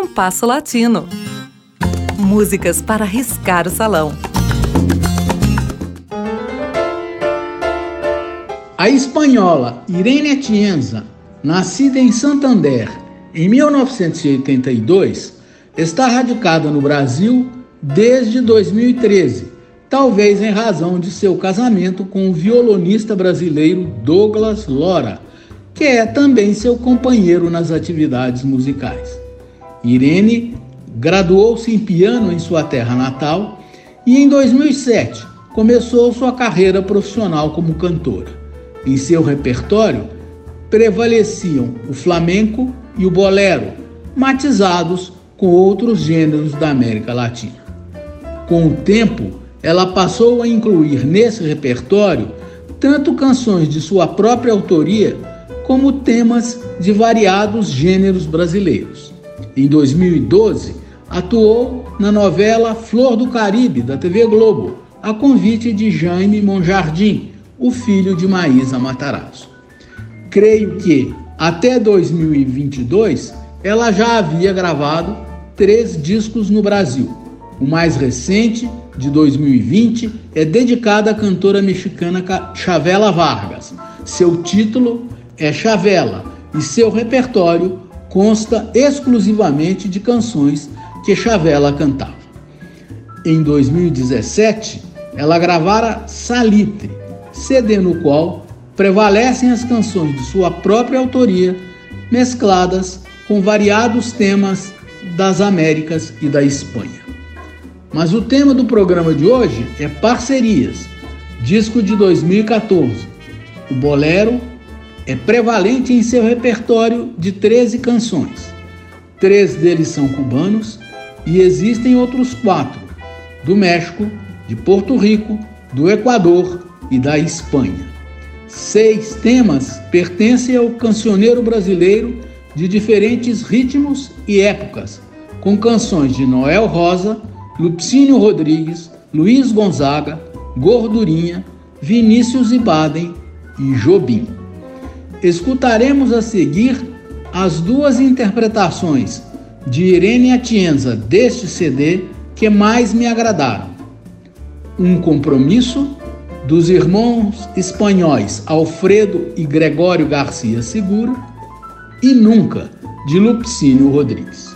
Compasso Latino. Músicas para riscar o salão. A espanhola Irene Atienza, nascida em Santander em 1982, está radicada no Brasil desde 2013, talvez em razão de seu casamento com o violonista brasileiro Douglas Lora, que é também seu companheiro nas atividades musicais. Irene graduou-se em piano em sua terra natal e em 2007 começou sua carreira profissional como cantora. Em seu repertório prevaleciam o flamenco e o bolero, matizados com outros gêneros da América Latina. Com o tempo, ela passou a incluir nesse repertório tanto canções de sua própria autoria como temas de variados gêneros brasileiros. Em 2012, atuou na novela Flor do Caribe da TV Globo, a convite de Jaime Monjardim, o filho de Maísa Matarazzo. Creio que até 2022 ela já havia gravado três discos no Brasil. O mais recente, de 2020, é dedicado à cantora mexicana Chavela Vargas. Seu título é Chavela e seu repertório consta exclusivamente de canções que Chavela cantava. Em 2017, ela gravara Salitre, CD no qual prevalecem as canções de sua própria autoria, mescladas com variados temas das Américas e da Espanha. Mas o tema do programa de hoje é Parcerias, disco de 2014. O bolero é prevalente em seu repertório de 13 canções. Três deles são cubanos e existem outros quatro, do México, de Porto Rico, do Equador e da Espanha. Seis temas pertencem ao cancioneiro brasileiro de diferentes ritmos e épocas, com canções de Noel Rosa, Lupicínio Rodrigues, Luiz Gonzaga, Gordurinha, Vinícius Ibaden e Jobim. Escutaremos a seguir as duas interpretações de Irene Atienza deste CD que mais me agradaram. Um compromisso dos irmãos espanhóis Alfredo e Gregório Garcia Segura e Nunca, de Lupicínio Rodrigues.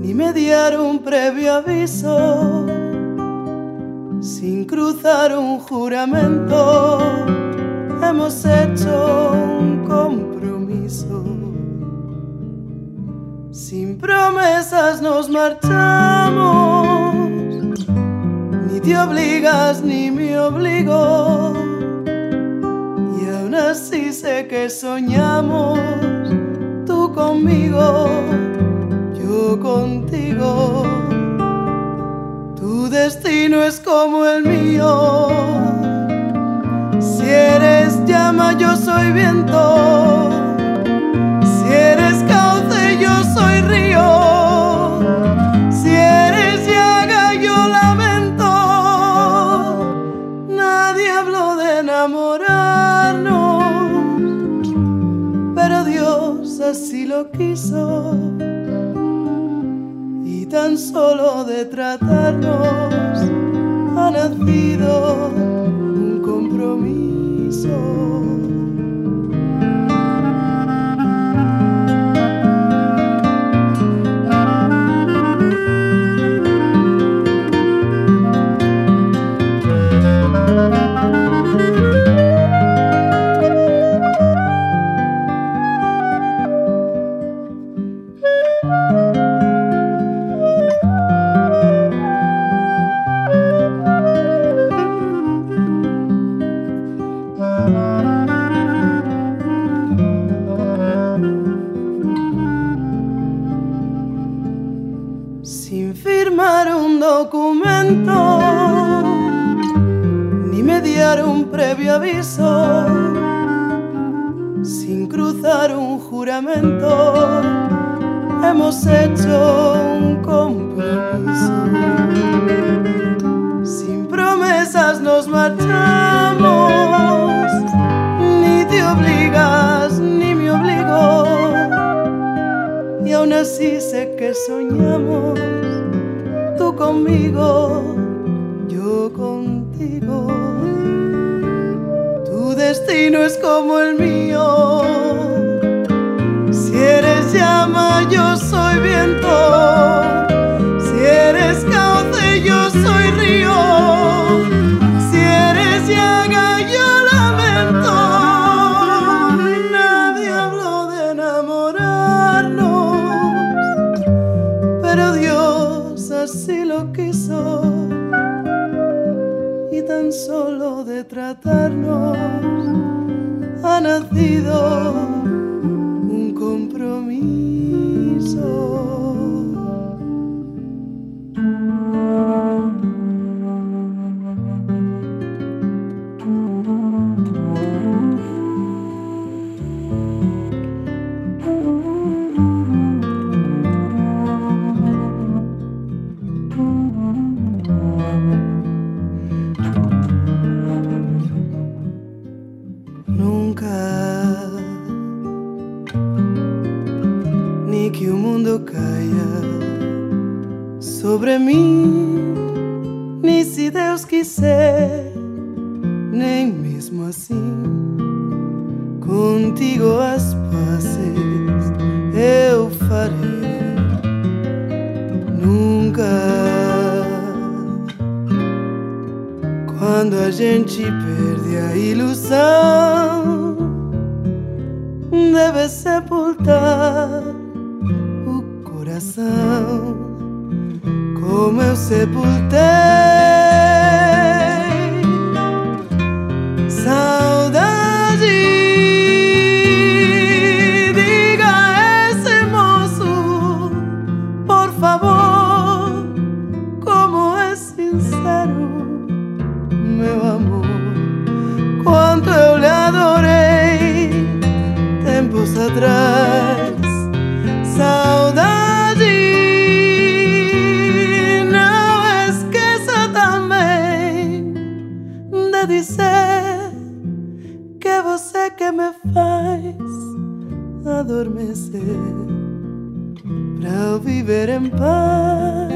Ni mediar un previo aviso sin cruzar un juramento, hemos hecho un compromiso. Sin promesas nos marchamos, ni te obligas ni me obligo. Y aún así sé que soñamos, conmigo, yo contigo destino es como el mío. Si eres llama, yo soy viento. Si eres cauce, yo soy río. Tratarnos ha nacido un compromiso. un documento, ni me un previo aviso, sin cruzar un juramento, hemos hecho un compromiso. Sin promesas nos marchamos, ni te obligas ni me obligo, y aún así sé que soñamos conmigo contigo. Tu destino es como el mío. Si eres llama, yo soy viento. Así lo quiso tan solo de tratarnos ha nacido un compromiso. Sobre mim, nem se Deus quiser, nem mesmo assim. Contigo as pazes eu farei nunca. Quando a gente perde a ilusão, deve sepultar o coração como eu sepultei saudade. Diga a esse moço, por favor, como é sincero, meu amor, quanto eu lhe adorei tempos atrás. Que me faz adormecer para viver em paz.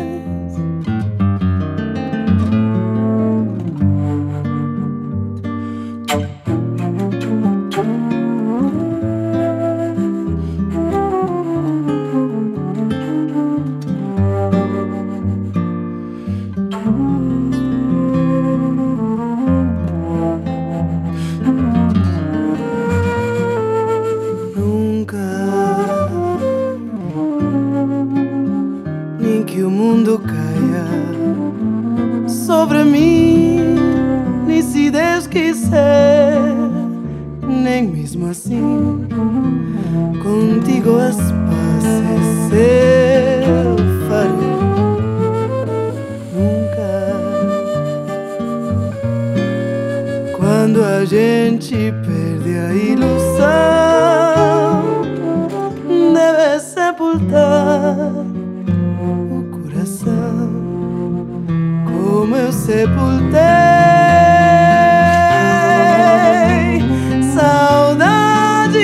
Eu sepultei. Saudade,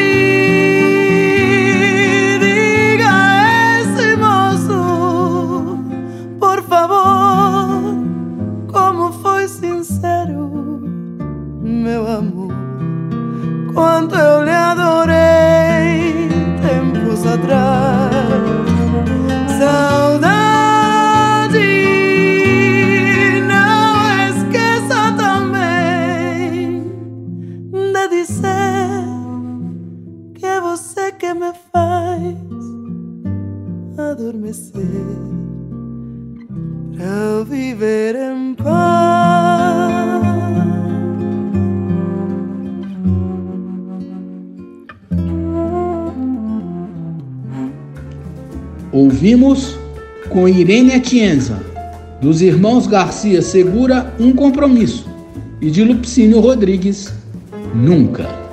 diga esse moço, por favor, como foi sincero, meu amor, quanto eu lhe adorei tempos atrás. Ouvimos com Irene Atienza, dos irmãos Garcia Segura, Um Compromisso, e de Lupicínio Rodrigues, nunca.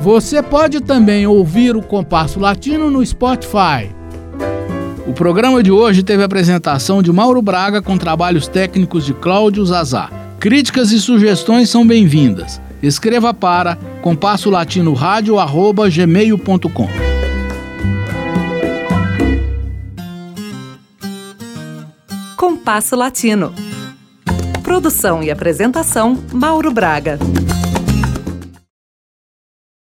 Você pode também ouvir o Compasso Latino no Spotify. O programa de hoje teve a apresentação de Mauro Braga com trabalhos técnicos de Cláudio Zazá. Críticas e sugestões são bem-vindas. Escreva para compassolatinoradio.gmail.com Compasso Latino. Produção e apresentação Mauro Braga.